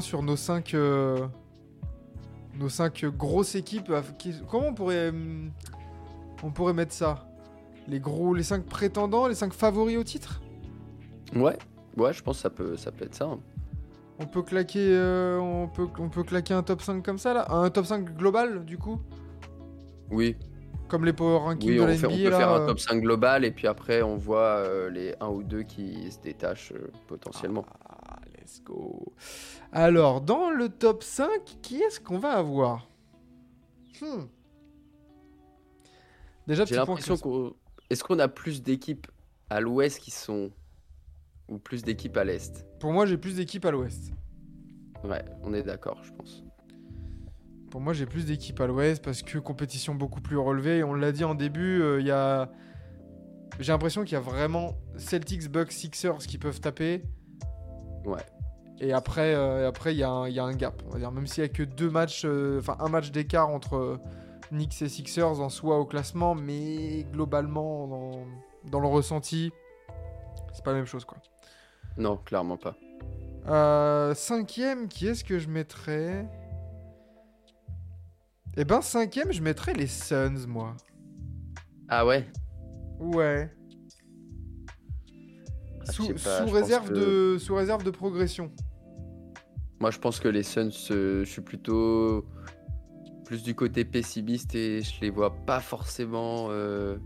Sur nos cinq, euh, nos cinq grosses équipes. Qui- Comment on pourrait, hum, on pourrait mettre ça? Les gros, les cinq prétendants, les cinq favoris au titre? Ouais, ouais, je pense que ça peut, ça peut être ça. hein. On peut claquer, euh, on peut, on peut claquer un top 5 comme ça là, un top 5 global du coup, Oui, comme les power rankings oui de on, fait- on peut là. faire un euh. top 5 global et puis après on voit euh, les 1 ou 2 qui se détachent euh, potentiellement. Ah, let's go. Alors, dans le top 5, qui est-ce qu'on va avoir? Hmm. Déjà, J'ai l'impression qu'on. Est-ce qu'on a plus d'équipes à l'ouest qui sont. ou plus d'équipes à l'est? Pour moi, j'ai plus d'équipes à l'ouest. Ouais, on est d'accord, je pense. Pour moi, j'ai plus d'équipes à l'ouest parce que compétition beaucoup plus relevée. On l'a dit en début, euh, il y a. J'ai l'impression qu'il y a vraiment Celtics, Bucks, Sixers qui peuvent taper. Ouais. Et après, euh, après il y, a un- il y a un gap. On va dire, même s'il n'y a que deux matchs, euh, enfin un match d'écart entre euh, Knicks et Sixers en soi au classement, mais globalement, dans, dans le ressenti, c'est pas la même chose quoi. Non, clairement pas. Euh, cinquième, qui est-ce que je mettrais? Eh ben, cinquième, je mettrais les Suns, moi. Ah ouais? Ouais. Ah, Sous, pas, réserve que- de, sous réserve de progression. Moi, je pense que les Suns, euh, je suis plutôt plus du côté pessimiste et je les vois pas forcément. euh,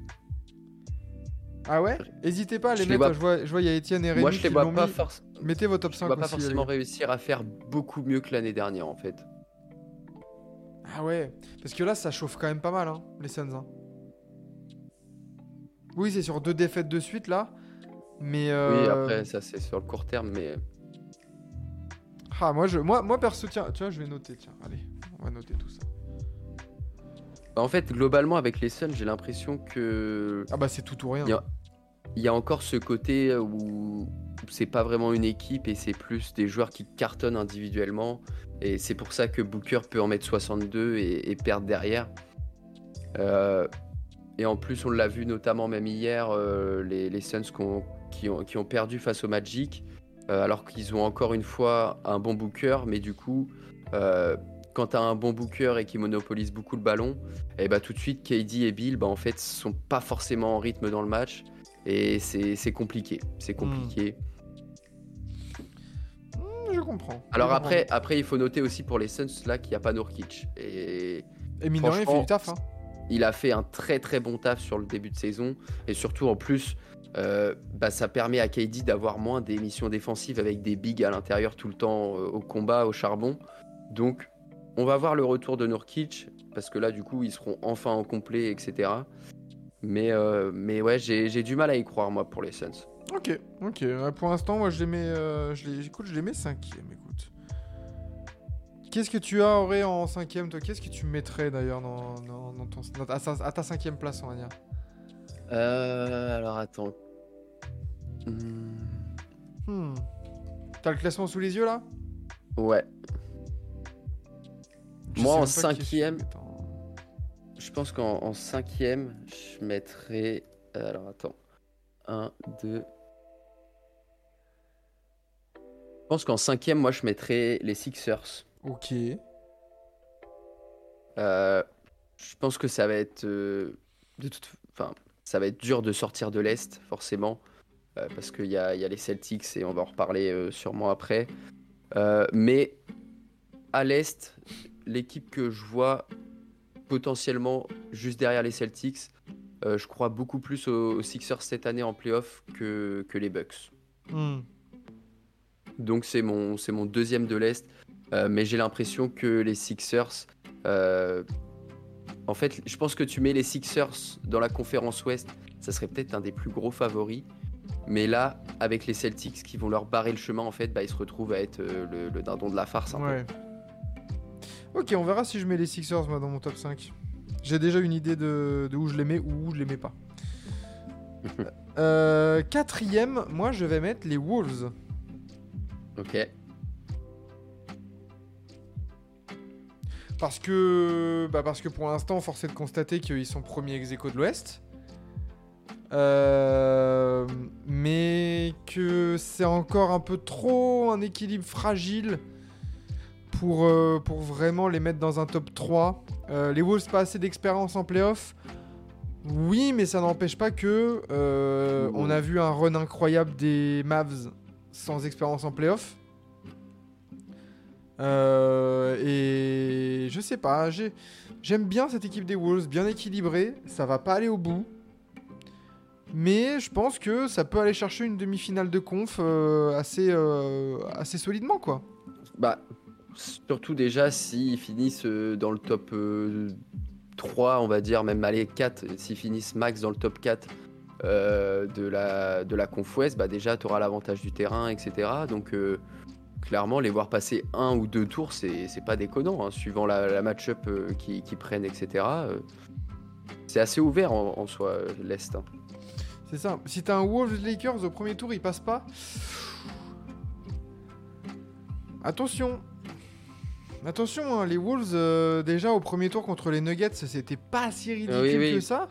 Ah ouais? Hésitez pas à les Je mettre. vois- Je vois, je vois, il y a Étienne et Rémi Moi, je qui les vois pas, mis. forc- Mettez vos top je 5 vois pas aussi, forcément réussir à faire beaucoup mieux que l'année dernière, en fait. Ah ouais, parce que là, ça chauffe quand même pas mal, hein, les Suns. hein. Oui, c'est sur deux défaites de suite, là. Mais... Oui, euh, après, ça c'est sur le court terme, mais Ah, moi, je, moi, moi, perso, tiens, tu vois, je vais noter, tiens. Allez, on va noter tout ça. en fait, globalement, avec les Suns, j'ai l'impression que Ah bah, c'est tout ou rien. Il y a- il y a encore ce côté où c'est pas vraiment une équipe et c'est plus des joueurs qui cartonnent individuellement. Et c'est pour ça que Booker peut en mettre 62 et, et perdre derrière. Euh, et en plus, on l'a vu notamment même hier, euh, les, les Suns qui ont, qui, ont, qui ont perdu face au Magic, alors qu'ils ont encore une fois un bon Booker. Mais du coup, euh, quand tu as un bon Booker et qui monopolise beaucoup le ballon, et bah tout de suite, KD et Bill, bah, en fait, sont pas forcément en rythme dans le match. Et c'est compliqué. C'est compliqué. Hmm, je comprends. Alors après, après, il faut noter aussi pour les Suns là qu'il n'y a pas Nurkic. Et Et mine il fait du taf, hein. il a fait un très très bon taf sur le début de saison. Et surtout en plus, euh, bah, ça permet à KD d'avoir moins des missions défensives avec des bigs à l'intérieur tout le temps euh, au combat, au charbon. Donc on va voir le retour de Nurkic. Parce que là, du coup, ils seront enfin en complet, etc. Mais, euh, mais ouais, j'ai du mal à y croire, moi, pour les Suns. Ok, ok. Pour l'instant, moi, je les mets, je les, écoute, je les mets cinquième, écoute. Qu'est-ce que tu as, Auré, en cinquième, toi? Qu'est-ce que tu mettrais, d'ailleurs, dans, ton, à, à ta cinquième place, on va dire? Euh, alors attends. Hmm, Hmm. T'as le classement sous les yeux, là? Ouais, Je Moi, en cinquième, je pense qu'en en cinquième, je mettrais. euh, alors attends. 1, 2. Je pense qu'en cinquième, moi, je mettrais les Sixers. Ok. Euh, je pense que ça va être. euh, de toute... enfin, ça va être dur de sortir de l'Est, forcément. euh, parce qu'il y a, il y a les Celtics et on va en reparler euh, sûrement après. Euh, mais à l'Est, l'équipe que je vois potentiellement juste derrière les Celtics, je crois beaucoup plus aux, aux Sixers cette année en playoff que, que les Bucks. Hmm. Donc c'est mon, mon deuxième de l'Est. Mais j'ai l'impression que les Sixers... en fait, je pense que tu mets les Sixers dans la conférence Ouest, ça serait peut-être un des plus gros favoris. Mais là, avec les Celtics qui vont leur barrer le chemin, en fait, bah, ils se retrouvent à être euh, le, le dindon de la farce. un peu. Ouais. Ok, on verra si je mets les Sixers moi dans mon top 5. J'ai déjà une idée de, de où je les mets ou où je les mets pas. Euh, quatrième, moi je vais mettre les Wolves. Ok. Parce que, bah parce que pour l'instant, force est de constater qu'ils sont premiers ex de l'Ouest. Euh, mais que c'est encore un peu trop un équilibre fragile pour, euh, pour vraiment les mettre dans un top 3. Euh, les Wolves, pas assez d'expérience en playoff. Oui, mais ça n'empêche pas que on a vu un run incroyable des Mavs sans expérience en playoff. Euh, et je sais pas, j'ai- j'aime bien cette équipe des Wolves, bien équilibrée. Ça va pas aller au bout. Mais je pense que ça peut aller chercher une demi-finale de conf euh, assez, euh, assez solidement, quoi. Bah, surtout déjà s'ils finissent dans le top euh, 3, on va dire, même aller 4, s'ils finissent max dans le top 4 euh, de, la, de Conf Ouest, bah déjà tu auras l'avantage du terrain, etc. Donc clairement, les voir passer un ou deux tours, c'est pas déconnant, hein, suivant la, la match-up euh, qu'ils qu'ils prennent, etc. euh, c'est assez ouvert en, en soi, euh, l'Est. hein. C'est ça. Si t'as un Wolves Lakers au premier tour, il passe pas. Attention. Attention, hein, les Wolves, euh, déjà au premier tour contre les Nuggets, c'était pas si ridicule oui, oui. que ça.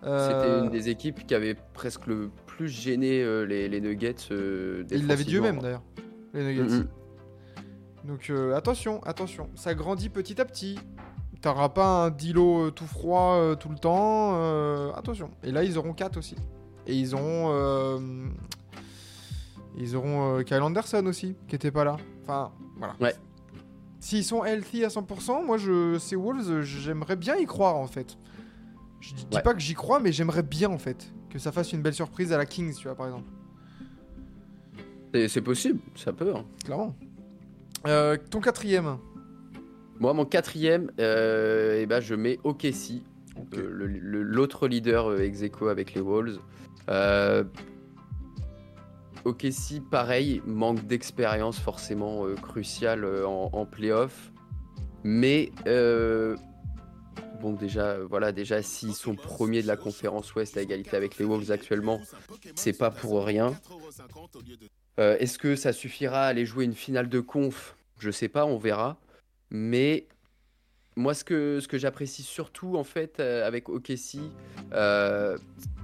C'était une des équipes qui avait presque le plus gêné les, les Nuggets. Ils l'avaient dit eux-mêmes d'ailleurs, les Nuggets. Donc euh, attention, attention. Ça grandit petit à petit. T'auras pas un Dilo euh, tout froid euh, tout le temps. attention. Et là, ils auront 4 aussi. Et ils auront. ils auront Kyle Anderson aussi, qui était pas là. Enfin, voilà. Ouais. S'ils sont healthy à 100%, moi, je, ces Wolves, j'aimerais bien y croire en fait. Je dis dis Ouais. pas que j'y crois, mais j'aimerais bien en fait. Que ça fasse une belle surprise à la Kings, tu vois, par exemple. C'est- possible, ça peut. hein. Clairement. Euh, ton quatrième. Moi, mon quatrième, euh, eh ben, je mets OKC, euh, l'autre leader ex aequo avec les Wolves. OKC, pareil, manque d'expérience forcément cruciale en, en playoff. Mais bon, déjà, euh, voilà, déjà s'ils sont premiers de la conférence Ouest à égalité avec les Wolves actuellement, c'est pas pour rien. Euh, Est-ce que ça suffira à aller jouer une finale de conf? Je sais pas, on verra. Mais moi, ce que, ce que j'apprécie surtout en fait euh, avec OKC, euh,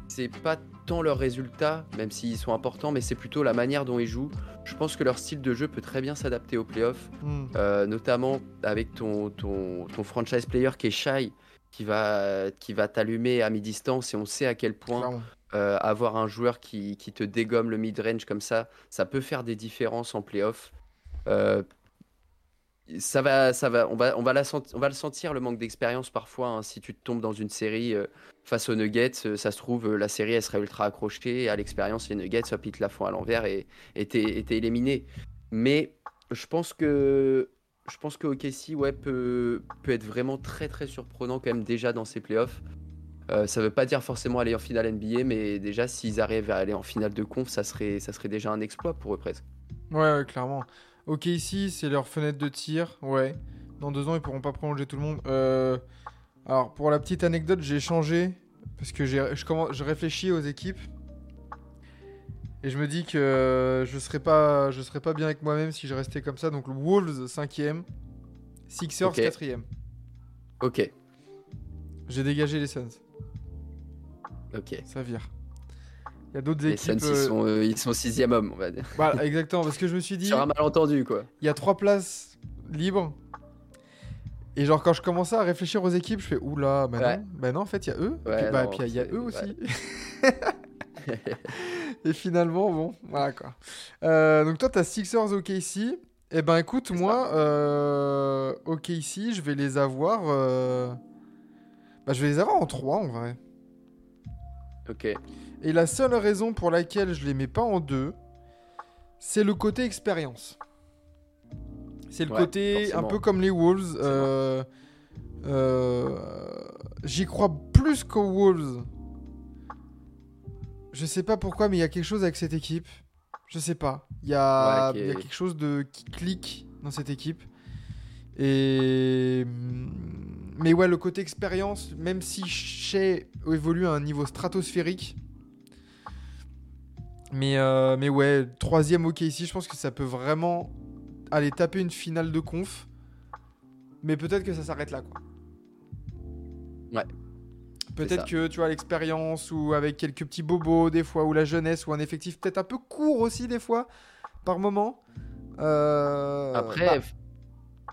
c'est pas tant leurs résultats, même s'ils sont importants, mais c'est plutôt la manière dont ils jouent. Je pense que leur style de jeu peut très bien s'adapter aux playoffs, Hmm. euh, notamment avec ton, ton, ton franchise player qui est shy, qui va, qui va t'allumer à mi-distance et on sait à quel point. Euh, avoir un joueur qui, qui te dégomme le mid-range comme ça, ça peut faire des différences en playoff. Euh, ça va, ça va, on va, on va, le sentir le manque d'expérience parfois. hein. si tu te tombes dans une série euh, face aux Nuggets, ça se trouve la série elle serait ultra accrochée à l'expérience les Nuggets hop, ils te la font à l'envers et t'es éliminé. Mais je pense que je pense que OKC peut peut être vraiment très très surprenant quand même déjà dans ces playoffs. Euh, ça veut pas dire forcément aller en finale NBA, mais déjà s'ils arrivent à aller en finale de conf, ça serait, ça serait déjà un exploit pour eux presque. Ouais, ouais, clairement. Ok, ici, c'est leur fenêtre de tir. Ouais. Dans deux ans, ils pourront pas prolonger tout le monde. Euh, Alors, pour la petite anecdote, j'ai changé. Parce que je, commence... je réfléchis aux équipes. Et je me dis que je serais pas, je serais pas bien avec moi-même si je restais comme ça. Donc, Wolves, 5ème. Sixers, Ok. 4ème. Ok, J'ai dégagé les Suns. Ok. Ça vire. Il y a d'autres Les Suns, équipes. ils euh, sont, euh, ils sont sixième homme, on va dire. Voilà, exactement. Parce que je me suis dit. Sur un malentendu, quoi. il y a trois places libres. Et genre quand je commençais à réfléchir aux équipes, je fais oula, bah Ouais. non, bah non, en fait il y a eux. Ouais, puis, bah, non, puis il y a eux ouais. aussi. et finalement, bon, voilà quoi. Euh, donc toi t'as Sixers OKC. Et ben écoute, moi, euh, OKC, je vais les avoir. euh, Bah je vais les avoir en 3 en vrai. Ok, Et la seule raison pour laquelle je les mets pas en deux, c'est le côté expérience. C'est le Ouais, côté un peu comme les Wolves. euh, euh, J'y crois plus qu'aux Wolves. je sais pas pourquoi, mais il y a quelque chose avec cette équipe. Je sais pas. Il y a, Ouais, y quelque chose de qui clique dans cette équipe. Et mais ouais, le côté expérience, même si Shea évolue à un niveau stratosphérique. Mais, euh, mais ouais, troisième OK ici, je pense que ça peut vraiment aller taper une finale de conf. Mais peut-être que ça s'arrête là, quoi. Ouais. Peut-être que tu vois l'expérience ou avec quelques petits bobos des fois ou la jeunesse ou un effectif peut-être un peu court aussi des fois par moment. Euh, Après, bah,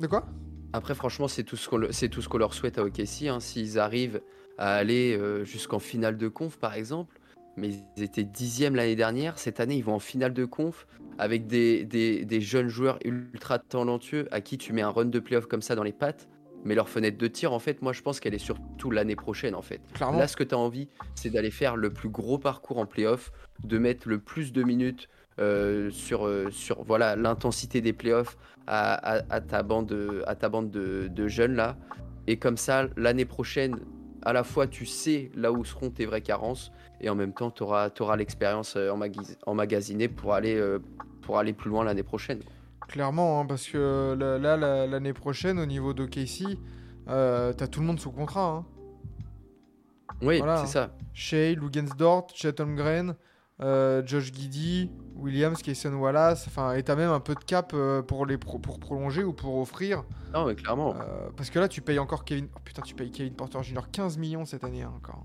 de quoi? Après franchement, c'est tout ce qu'on leur souhaite à OKC. Hein. S'ils arrivent à aller euh, jusqu'en finale de conf, par exemple, mais ils étaient dixième l'année dernière. Cette année, ils vont en finale de conf avec des, des- des jeunes joueurs ultra talentueux à qui tu mets un run de playoff comme ça dans les pattes. Mais leur fenêtre de tir, en fait, moi je pense qu'elle est surtout l'année prochaine, en fait. Clairement. Là, ce que tu as envie, c'est d'aller faire le plus gros parcours en playoff, de mettre le plus de minutes euh, sur, euh, sur voilà l'intensité des playoffs à, à- à ta bande, à ta bande de, de jeunes là. Et comme ça, l'année prochaine, à la fois tu sais là où seront tes vraies carences et en même temps tu auras, l'expérience euh, emmagasi- emmagasinée pour aller, euh, pour aller plus loin l'année prochaine. Clairement, hein, parce que là, là, la- l'année prochaine, au niveau de Casey, euh, t'as tout le monde sous contrat. Hein. Oui, Voilà, hein. c'est ça. Shea, Lugensdort, Chet Holmgren, euh, Josh Giddy, Williams, Kayson Wallace. Enfin, et t'as même un peu de cap euh, pour, les pro- pour prolonger ou pour offrir. Non, mais clairement. Euh, parce que là, tu payes encore Kevin. Oh, putain, tu payes Kevin Porter Jr. 15 millions cette année hein, encore.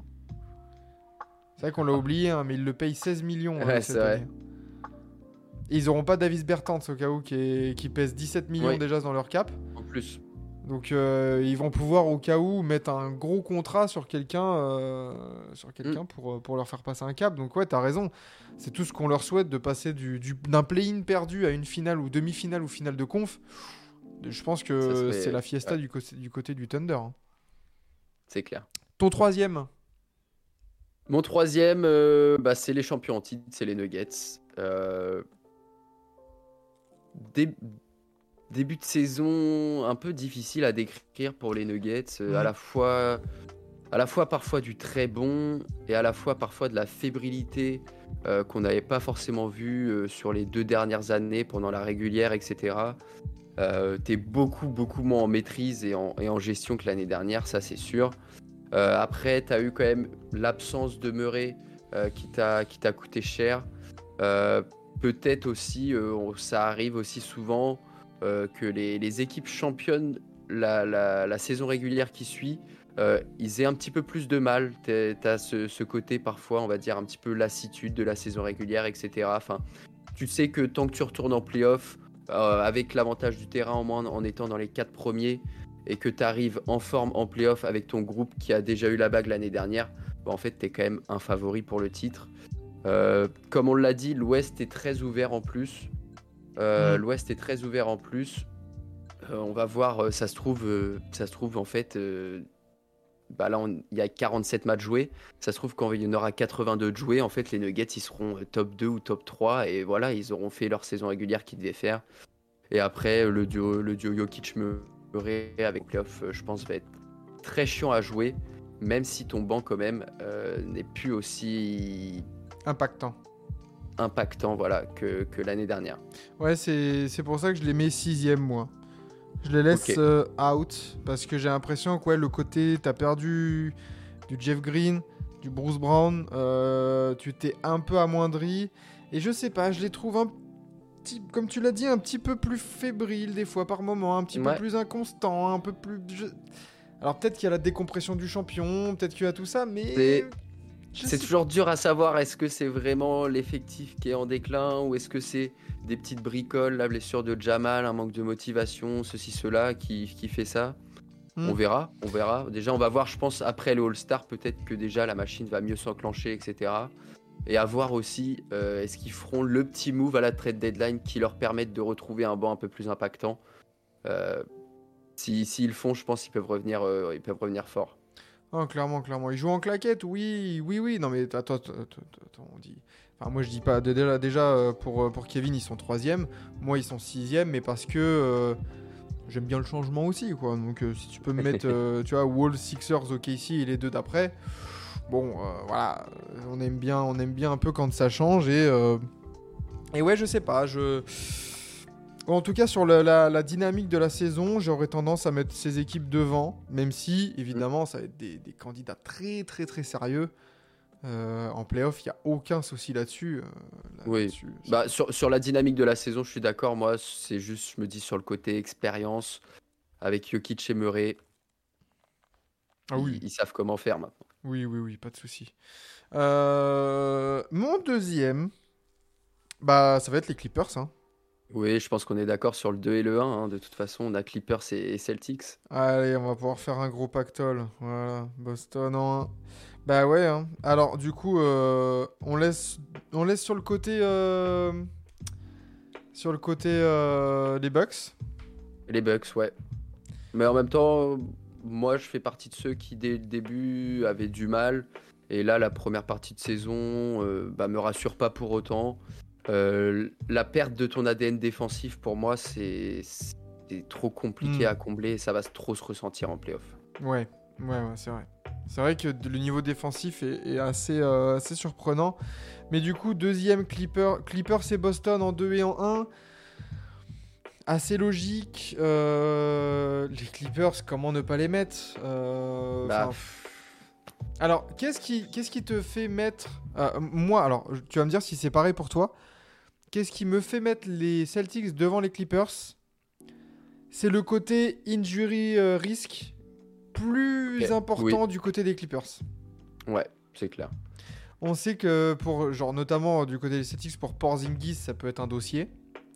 C'est vrai qu'on l'a oublié, hein, mais il le paye 16 millions Ouais, cette c'est vrai. Et ils auront pas Davis Bertans au cas où qui, est- qui pèse 17 millions Oui. déjà dans leur cap. En plus. Donc euh, ils vont pouvoir au cas où mettre un gros contrat sur quelqu'un euh, sur quelqu'un pour, euh, pour leur faire passer un cap. Donc ouais, t'as raison. C'est tout ce qu'on leur souhaite de passer du, du- d'un play-in perdu à une finale ou demi-finale ou finale de conf. Je pense que c'est la fiesta ouais. du, côté, du côté du Thunder. hein. C'est clair. Ton troisième Mon troisième, euh, bah, c'est les champions en titre, c'est les Nuggets. Dé- Début de saison un peu difficile à décrire pour les Nuggets, euh, à la fois, à la fois parfois du très bon et à la fois parfois de la fébrilité euh, qu'on n'avait pas forcément vu euh, sur les deux dernières années pendant la régulière, etc. Euh, T'es beaucoup beaucoup moins en maîtrise et en, et en gestion que l'année dernière, ça c'est sûr. Après, tu as eu quand même l'absence de Murray qui t'a qui t'a coûté cher. Peut-être aussi, euh, ça arrive aussi souvent euh, que les, équipes championnes la, saison régulière qui suit, euh, ils aient un petit peu plus de mal. Tu as ce, côté parfois, on va dire, un petit peu lassitude de la saison régulière, etc. Enfin, tu sais que tant que tu retournes en playoff, avec l'avantage du terrain en moins en étant dans les quatre premiers, et que tu arrives en forme en playoff avec ton groupe qui a déjà eu la bague l'année dernière, bah, en fait, tu es quand même un favori pour le titre. Euh, comme on l'a dit, l'Ouest est très ouvert en plus. Euh, Mm. L'Ouest est très ouvert en plus. Euh, on va voir, ça se trouve, ça se trouve en fait, bah là il y a 47 matchs joués. Ça se trouve quand il y en aura 82 de joués, en fait les Nuggets ils seront top 2 ou top 3 et voilà, ils auront fait leur saison régulière qu'ils devaient faire. Et après le duo, le duo Jokic Murray avec playoff, je pense va être très chiant à jouer, même si ton banc quand même n'est plus aussi Impactant. impactant voilà que, que l'année dernière. Ouais, c'est pour ça que je les mets sixième, moi. Je les laisse euh, out parce que j'ai l'impression que ouais, le côté, t'as perdu du Jeff Green, du Bruce Brown, euh, tu t'es un peu amoindri. Et je sais pas, je les trouve un petit, comme tu l'as dit, un petit peu plus fébriles des fois par moment, un petit Ouais. peu plus inconstant, un peu plus. je- Alors peut-être qu'il y a la décompression du champion, peut-être qu'il y a tout ça, mais. C'est- toujours dur à savoir est-ce que c'est vraiment l'effectif qui est en déclin ou est-ce que c'est des petites bricoles, la blessure de Jamal, un manque de motivation, ceci, cela qui, qui fait ça. Hmm. On verra, on verra. Déjà, on va voir, je pense, après le All-Star, peut-être que déjà la machine va mieux s'enclencher, etc. Et à voir aussi, euh, est-ce qu'ils feront le petit move à la trade deadline qui leur permette de retrouver un banc un peu plus impactant. Euh, si- S'ils le font, je pense qu'ils peuvent revenir, euh, ils peuvent revenir fort. Ah, clairement, clairement. Ils jouent en claquette, oui, oui, oui. Non, mais attends, attends, attends, on dit. Enfin, moi, je dis pas. Déjà, déjà euh, pour, euh, pour Kevin, ils sont troisième. Moi, ils sont sixième, mais parce que euh, j'aime bien le changement aussi, quoi. Donc, euh, si tu peux me mettre, euh, tu vois, Wolves, Sixers, OKC et les deux d'après, bon, voilà, on aime bien, on aime bien un peu quand ça change et et ouais, je sais pas, je en tout cas, sur la, la- la dynamique de la saison, j'aurais tendance à mettre ces équipes devant, même si, évidemment, ça va être des, des candidats très, très, très sérieux. Euh, en playoff, il n'y a aucun souci là-dessus. euh, là- Oui. Bah, sur, sur la dynamique de la saison, je suis d'accord. Moi, c'est juste, je me dis sur le côté expérience, avec Jokic et Murray, ah oui, ils, ils savent comment faire maintenant. oui, oui, oui, pas de souci. Euh, mon deuxième, bah, ça va être les Clippers. Hein. Oui, je pense qu'on est d'accord sur le 2 et le 1. hein. De toute façon, on a Clippers et, et Celtics. Allez, on va pouvoir faire un gros pactole. Voilà, Boston en 1. Bah ouais. hein. Alors, du coup, euh, on, laisse, on laisse sur le côté. euh, sur le côté euh, des Bucks. Les Bucks, ouais. Mais en même temps, moi, je fais partie de ceux qui, dès le début, avaient du mal. Et là, la première partie de saison, euh, bah, me rassure pas pour autant. Euh, la perte de ton ADN défensif, pour moi, c'est c'est trop compliqué Mm. à combler. et Ça va trop se ressentir en playoff. Ouais, ouais, ouais, c'est vrai. C'est vrai que le niveau défensif est, est assez, euh, assez surprenant. Mais du coup, deuxième Clipper, Clippers et Boston en 2 et en 1. Assez logique. Euh, les Clippers, comment ne pas les mettre Bah, Alors, qu'est-ce qui, qu'est-ce qui te fait mettre. euh, moi, alors, tu vas me dire si c'est pareil pour toi. Qu'est-ce qui me fait mettre les Celtics devant les Clippers? C'est le côté injury euh, risk plus important du côté des Clippers. Ouais, c'est clair. On sait que pour, genre, notamment du côté des Celtics, pour Porzingis, ça peut être un dossier,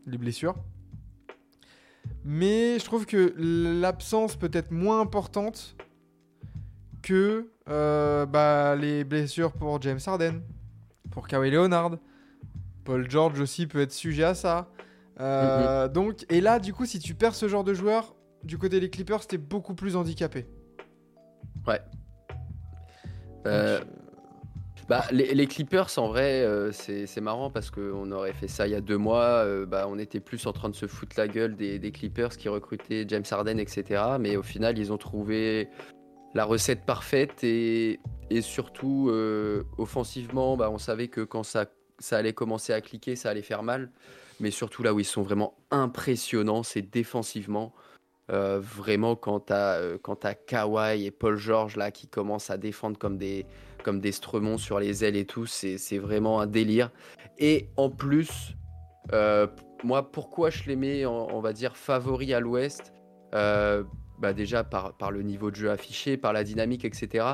les blessures. Mais je trouve que l'absence peut être moins importante que euh, bah, les blessures pour James Harden, pour Kawhi Leonard. Paul George aussi peut être sujet à ça. Euh, Donc, et là, du coup, si tu perds ce genre de joueur, du côté des Clippers, t'es beaucoup plus handicapé. Euh, Donc, Bah, les, les Clippers, en vrai, euh, c'est marrant parce qu'on aurait fait ça il y a deux mois. euh, bah, on était plus en train de se foutre la gueule des, des Clippers qui recrutaient James Harden, etc. Mais au final, ils ont trouvé la recette parfaite et, et surtout, euh, offensivement, bah, on savait que quand ça, ça allait commencer à cliquer, ça allait faire mal. Mais surtout, là où ils sont vraiment impressionnants, c'est défensivement. Euh, vraiment, quand t'as euh, Kawhi et Paul George là qui commencent à défendre comme des comme des sur les ailes et tout, c'est vraiment un délire. Et en plus, euh, moi, pourquoi je les mets, on va dire, favoris à l'Ouest? Euh, bah Déjà par, par le niveau de jeu affiché, par la dynamique, etc.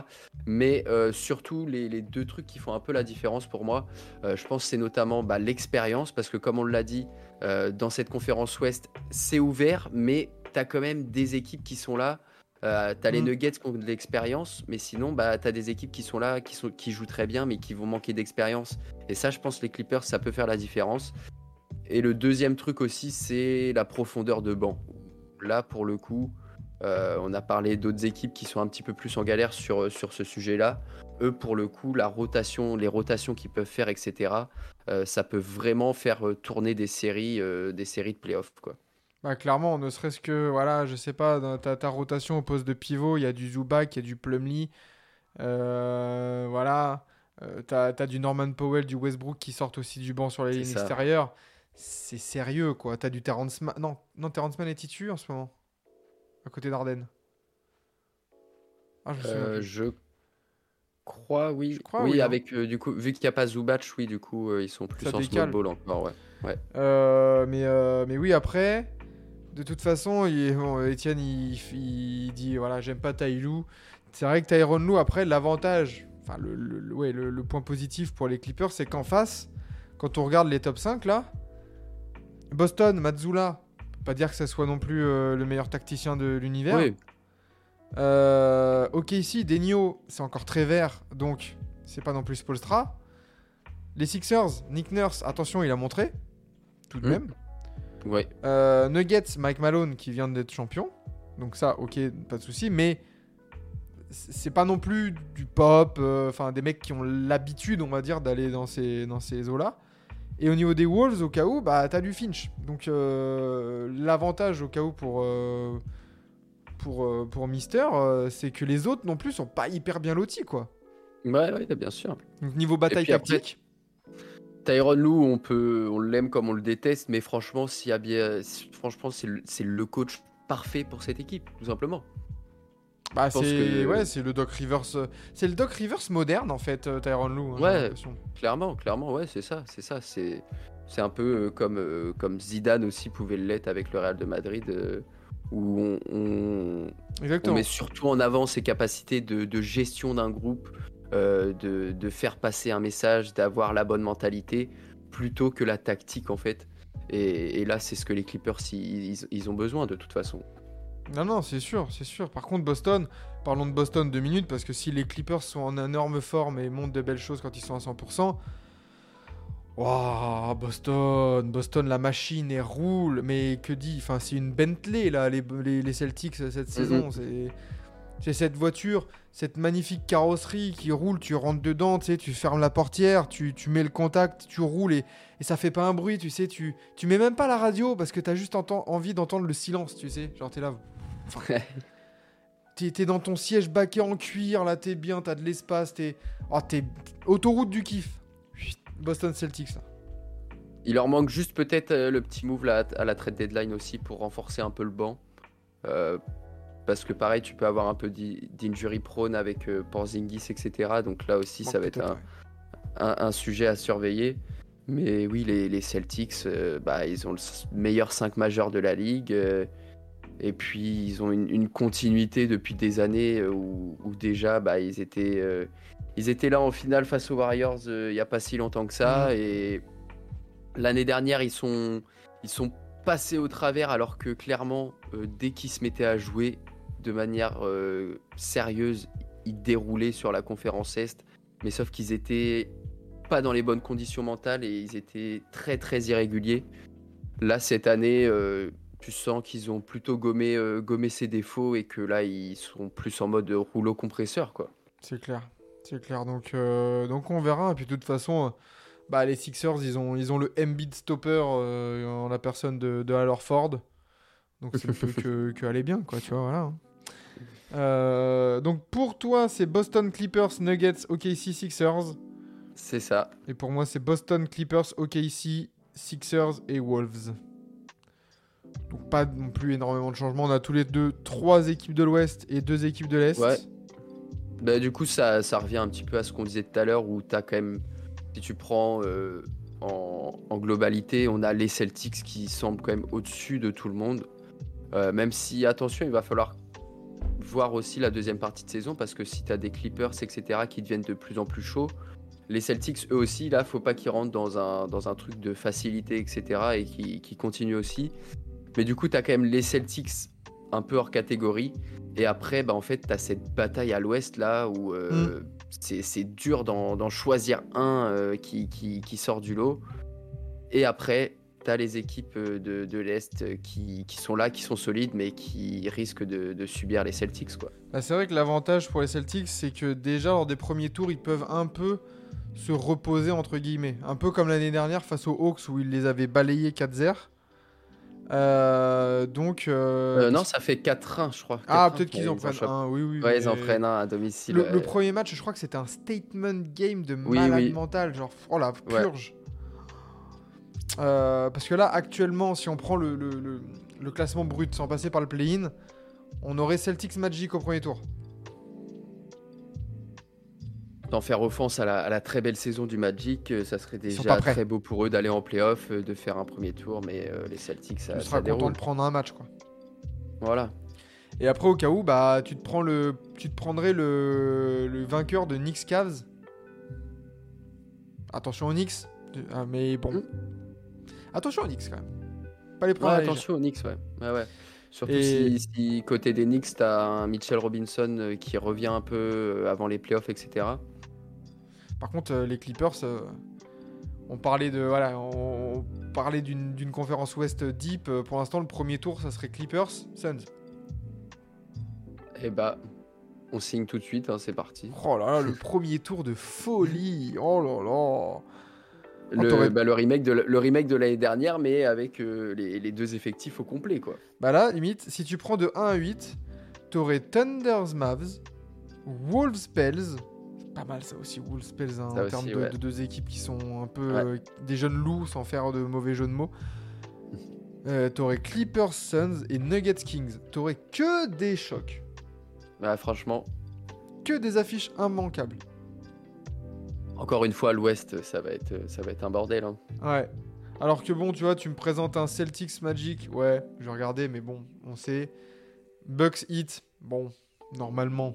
Mais euh, surtout, les, les deux trucs qui font un peu la différence pour moi, euh, je pense que c'est notamment bah, l'expérience, parce que comme on l'a dit, euh, dans cette conférence Ouest, c'est ouvert, mais tu as quand même des équipes qui sont là. Euh, t'as les Mm. Nuggets qui ont de l'expérience, mais sinon, bah, t'as des équipes qui sont là, qui, sont, qui jouent très bien, mais qui vont manquer d'expérience. Et ça, je pense, les Clippers, ça peut faire la différence. Et le deuxième truc aussi, c'est la profondeur de banc. Là, pour le coup, euh, on a parlé d'autres équipes qui sont un petit peu plus en galère sur, sur ce sujet-là. Eux, pour le coup, la rotation, les rotations qu'ils peuvent faire, etc., euh, ça peut vraiment faire euh, tourner des séries, euh, des séries de playoffs. Quoi. Bah, clairement, ne serait-ce que, voilà, je sais pas, dans ta, ta rotation au poste de pivot, il y a du Zubac, il y a du Plumlee. Euh, voilà. Euh, t'as, t'as du Norman Powell, du Westbrook qui sortent aussi du banc sur la ligne extérieure. C'est sérieux, quoi. T'as du Terrence Mann. Non, non Terrence Mann est titu en ce moment. À côté d'Arden. Ah, je Euh, je crois, oui. Je crois, oui, oui, hein. avec, euh, du coup, vu qu'il n'y a pas Zubac, oui, du coup, euh, ils sont plus Ça en décale. encore, ouais. Mais, mais oui, après, de toute façon, il, bon, Etienne, il, il dit voilà, j'aime pas Taïlou. C'est vrai que Tyron Lou, après, l'avantage, enfin, le, le- le- ouais, le, le point positif pour les Clippers, c'est qu'en face, quand on regarde les top 5 là, Boston, Mazzula, pas dire que ça soit non plus euh, le meilleur tacticien de l'univers. Oui, Euh, ok, ici, Denio, c'est encore très vert, donc c'est pas non plus Spolstra. Les Sixers, Nick Nurse, attention, il a montré, tout de Mm. même. ouais. Euh, Nuggets, Mike Malone qui vient d'être champion. Donc ça, ok, pas de souci. Mais c'est pas non plus du pop. Enfin, des mecs qui ont l'habitude, on va dire, d'aller dans ces, dans ces eaux-là. Et au niveau des Wolves, au cas où, bah, t'as du Finch. Donc euh, l'avantage, au cas où, pour, euh, pour, euh, pour Mister, euh, c'est que les autres non plus sont pas hyper bien lotis, quoi. Ouais, ouais, bien sûr. Donc, niveau bataille tactique. Tyron Lou, on peut, on l'aime comme on le déteste, mais franchement, franchement, c'est le, c'est le coach parfait pour cette équipe, tout simplement. Bah, c'est que- ouais, c'est le Doc Rivers. euh, C'est le Doc Rivers moderne en fait, euh, Tyronn Lue. hein, Ouais. Clairement, clairement, ouais, c'est ça, c'est ça, c'est, c'est un peu euh, comme, comme Zidane aussi pouvait l'être avec le Real de Madrid, euh, où on, on, met surtout en avant ses capacités de, de gestion d'un groupe, euh, de, de faire passer un message, d'avoir la bonne mentalité, plutôt que la tactique en fait. Et, et là, c'est ce que les Clippers ils, ils- ils ont besoin de toute façon. Non, non, c'est sûr, c'est sûr. Par contre, Boston, parlons de Boston deux minutes, parce que si les Clippers sont en énorme forme et montrent de belles choses quand ils sont à 100%, Waouh, Boston, Boston, la machine, elle roule. Mais que dit Enfin, c'est une Bentley, là, les, les, les Celtics cette saison. C'est. C'est cette voiture, cette magnifique carrosserie qui roule, tu rentres dedans, tu sais, tu fermes la portière, tu, tu mets le contact, tu roules et, et ça fait pas un bruit, tu sais, tu, tu mets même pas la radio parce que t'as juste envie d'entendre le silence, tu sais. Genre t'es là, T'es t'es dans ton siège baquet en cuir, là t'es bien, t'as de l'espace, t'es. Oh, t'es. Autoroute du kiff. Boston Celtics, là. Il leur manque juste peut-être euh, le petit move là, à la trade deadline aussi pour renforcer un peu le banc. Euh, parce que pareil, tu peux avoir un peu d'i- d'injury prone avec euh, Porzingis, etc. Donc là aussi, ça va être un, ouais. un- un sujet à surveiller. Mais oui, les, les Celtics, euh, bah, ils ont le meilleur 5 majeur de la ligue. Et puis, ils ont une, une continuité depuis des années euh, où, où déjà, bah, ils, étaient, euh, ils étaient là en finale face aux Warriors euh, il n'y a pas si longtemps que ça. Mhm. Et l'année dernière, ils sont, ils sont passés au travers alors que clairement, euh, dès qu'ils se mettaient à jouer de manière sérieuse, ils déroulaient sur la conférence Est. Mais sauf qu'ils étaient pas dans les bonnes conditions mentales et ils étaient très très irréguliers. Là, cette année, tu sens qu'ils ont plutôt gommé, euh, gommé ses défauts et que là, ils sont plus en mode rouleau compresseur. quoi. C'est clair. C'est clair. Donc, euh, donc on verra. Et puis de toute façon, euh, bah, les Sixers, ils ont, ils ont le Embiid stopper euh, en la personne de, de Al Horford. Donc ça ne peut que, que aller bien, quoi, tu vois, voilà. hein. Euh, donc pour toi, c'est Boston Clippers, Nuggets, OKC, Sixers. C'est ça. Et pour moi, c'est Boston Clippers, OKC, Sixers et Wolves. Donc pas non plus énormément de changements. On a tous les deux trois équipes de l'Ouest et deux équipes de l'Est. Ouais. Bah, du coup, ça, ça revient un petit peu à ce qu'on disait tout à l'heure où tu as quand même, si tu prends euh, en, en globalité, on a les Celtics qui semblent quand même au-dessus de tout le monde. Euh, même si, attention, il va falloir voir aussi la deuxième partie de saison parce que si tu as des Clippers, etc., qui deviennent de plus en plus chauds, les Celtics, eux aussi, là, faut pas qu'ils rentrent dans un, dans un truc de facilité, etc., et qui, qui continuent aussi. Mais du coup, tu as quand même les Celtics un peu hors catégorie. Et après, bah, en fait, tu as cette bataille à l'ouest là où euh, c'est c'est dur d'en choisir un euh, qui, qui, qui sort du lot. Et après, tu as les équipes euh, de, de l'Est qui, qui sont là, qui sont solides, mais qui risquent de, de subir les Celtics. Quoi. Bah, c'est vrai que l'avantage pour les Celtics, c'est que déjà lors des premiers tours, ils peuvent un peu se reposer entre guillemets. Un peu comme l'année dernière face aux Hawks où ils les avaient balayés 4-0. Euh, donc. euh, Euh, non, ça fait 4-1, je crois. Ah, 4-1, peut-être qu'ils en prennent un, oui, oui. Ouais, ils en prennent un à domicile. Le, premier match, je crois que c'était un statement game de Oui, malade oui. mental, genre oh la purge. Parce que là, actuellement, si on prend le- le classement brut sans passer par le play-in, on aurait Celtics Magic au premier tour. D'en faire offense à la, à la très belle saison du Magic, euh, ça serait déjà très beau pour eux d'aller en playoff, euh, de faire un premier tour, mais euh, les Celtics, ça, tu ça seras content déroule. de prendre un match, quoi. Voilà. Et après, au cas où, bah, tu te prends le, tu te prendrais le, le vainqueur de Knicks Cavs. Attention aux Knicks, Ah, mais bon. Hmm. Attention aux Knicks quand même. Pas les prendre attention aux Knicks, ouais. ouais, ouais. Surtout Et- si, si côté des Knicks, t'as un Mitchell Robinson qui revient un peu avant les playoffs, etc. Par contre, euh, les Clippers, euh, on parlait de voilà, on, on parlait d'une conférence Ouest deep. Euh, Pour l'instant, le premier tour, ça serait Clippers, Suns. Et bah, on signe tout de suite, hein, c'est parti. Oh là là, le premier tour de folie. Oh là là. Le, bah, le remake de, l- le remake de l'année dernière, mais avec euh, les, les deux effectifs au complet, quoi. Bah là, limite, si tu prends de 1 à 8, t'aurais Thunders Mavs, Wolves Pels, Pas mal ça aussi, Wolves Pels, hein, en aussi, termes de, ouais. de deux équipes qui sont un peu Ouais. euh, des jeunes loups sans faire de mauvais jeux de mots. Euh, T'aurais Clippers Suns et Nuggets Kings. T'aurais que des chocs, Bah, franchement, que des affiches immanquables. encore une fois, l'ouest, ça, va être- ça va être un bordel. hein. Ouais. Alors que bon, tu vois, tu me présentes un Celtics Magic. Ouais, je vais regarder, mais bon, on sait. Bucks Heat. Bon, normalement.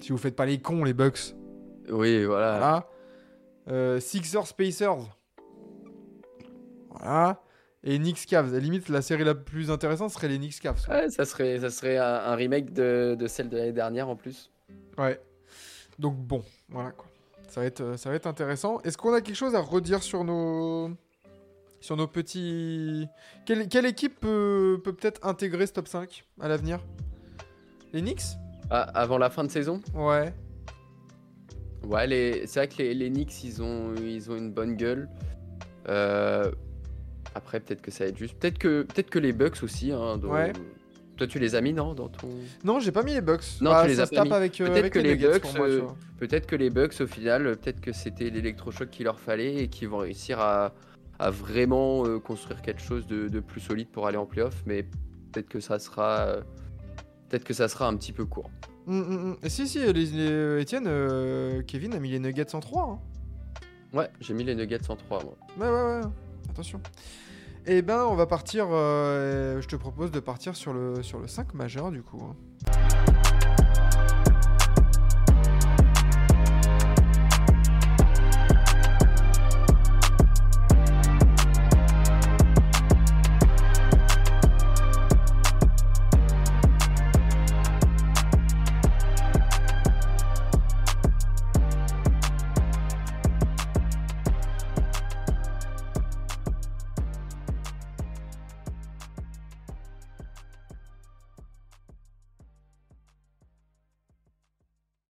Si vous faites pas les cons, les Bucks. Oui, voilà. Voilà. Euh, Sixers Pacers. Voilà. Et Knicks Cavs. À la limite, la série la plus intéressante serait les Knicks Cavs. Ouais, ça serait, ça serait un, un remake de, de celle de l'année dernière en plus. Ouais. Donc bon, voilà quoi. Ça va être, ça va être intéressant. Est-ce qu'on a quelque chose à redire sur nos, sur nos petits. Quelle, quelle équipe peut peut peut-être intégrer ce top 5 à l'avenir? Les Knicks? Ah, avant la fin de saison? Ouais. Ouais, les... c'est vrai que les, les Knicks, ils ont, ils ont une bonne gueule. Euh, Après, peut-être que ça va être juste. Peut-être que, peut que les Bucks aussi. Hein, dont- Ouais. Toi, tu les as mis, non dans ton... Non, j'ai pas mis les Bucks. Non, Bah, tu les as pas mis. avec, euh, Peut-être avec que les Bucks, euh. Peut-être que les Bucks, au final, peut-être que c'était l'électrochoc qu'il leur fallait et qu'ils vont réussir à, à vraiment euh, construire quelque chose de, de plus solide pour aller en playoff. Mais peut-être que ça sera. Peut-être que ça sera un petit peu court. Hum, hum. Et si, si, les, les- Etienne, euh, Kevin a mis les Nuggets en 3. hein. Ouais, j'ai mis les Nuggets en 3, moi. Ouais, ouais, ouais. Attention. Eh ben, on va partir. euh, je te propose de partir sur le, sur le 5 majeur, du coup. hein.